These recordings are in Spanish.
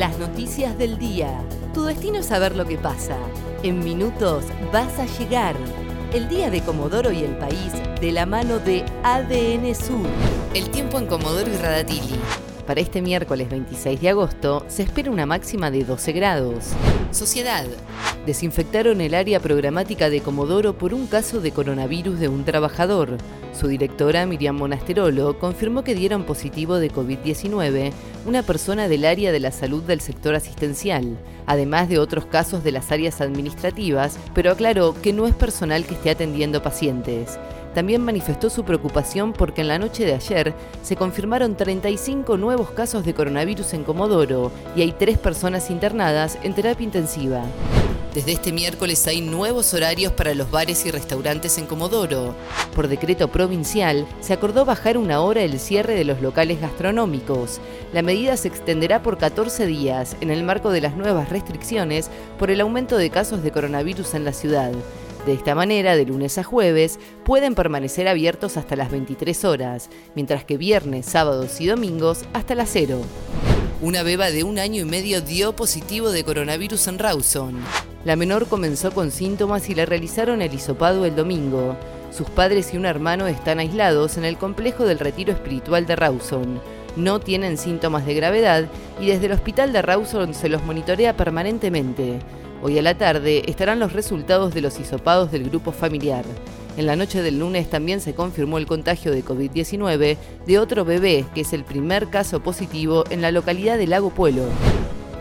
Las noticias del día. Tu destino es saber lo que pasa. En minutos vas a llegar. El día de Comodoro y el país de la mano de ADN Sur. El tiempo en Comodoro y Radatili. Para este miércoles 26 de agosto se espera una máxima de 12 grados. Sociedad. Desinfectaron el área programática de Comodoro por un caso de coronavirus de un trabajador. Su directora, Miriam Monasterolo, confirmó que dieron positivo de COVID-19 una persona del área de la salud del sector asistencial, además de otros casos de las áreas administrativas, pero aclaró que no es personal que esté atendiendo pacientes. También manifestó su preocupación porque en la noche de ayer se confirmaron 35 nuevos casos de coronavirus en Comodoro y hay tres personas internadas en terapia intensiva. Desde este miércoles hay nuevos horarios para los bares y restaurantes en Comodoro. Por decreto provincial, se acordó bajar una hora el cierre de los locales gastronómicos. La medida se extenderá por 14 días en el marco de las nuevas restricciones por el aumento de casos de coronavirus en la ciudad. De esta manera, de lunes a jueves, pueden permanecer abiertos hasta las 23 horas, mientras que viernes, sábados y domingos hasta las 0. Una beba de un año y medio dio positivo de coronavirus en Rawson. La menor comenzó con síntomas y le realizaron el hisopado el domingo. Sus padres y un hermano están aislados en el complejo del retiro espiritual de Rawson. No tienen síntomas de gravedad y desde el hospital de Rawson se los monitorea permanentemente. Hoy a la tarde estarán los resultados de los hisopados del grupo familiar. En la noche del lunes también se confirmó el contagio de COVID-19 de otro bebé, que es el primer caso positivo en la localidad de Lago Pueblo.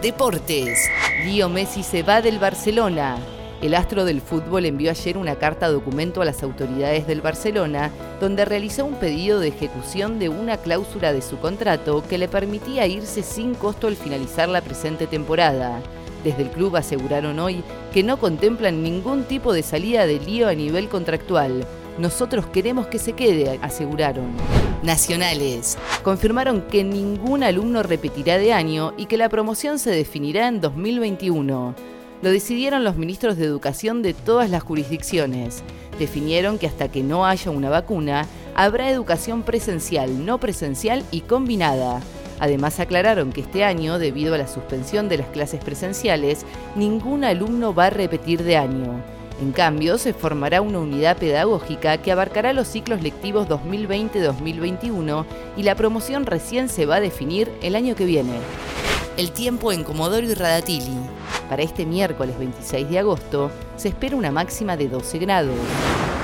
Deportes. Lío Messi se va del Barcelona. El astro del fútbol envió ayer una carta documento a las autoridades del Barcelona, donde realizó un pedido de ejecución de una cláusula de su contrato que le permitía irse sin costo al finalizar la presente temporada. Desde el club aseguraron hoy que no contemplan ningún tipo de salida de lío a nivel contractual. Nosotros queremos que se quede, aseguraron. Nacionales. Confirmaron que ningún alumno repetirá de año y que la promoción se definirá en 2021. Lo decidieron los ministros de Educación de todas las jurisdicciones. Definieron que hasta que no haya una vacuna, habrá educación presencial, no presencial y combinada. Además aclararon que este año, debido a la suspensión de las clases presenciales, ningún alumno va a repetir de año. En cambio, se formará una unidad pedagógica que abarcará los ciclos lectivos 2020-2021 y la promoción recién se va a definir el año que viene. El tiempo en Comodoro y Radatili. Para este miércoles 26 de agosto se espera una máxima de 12 grados.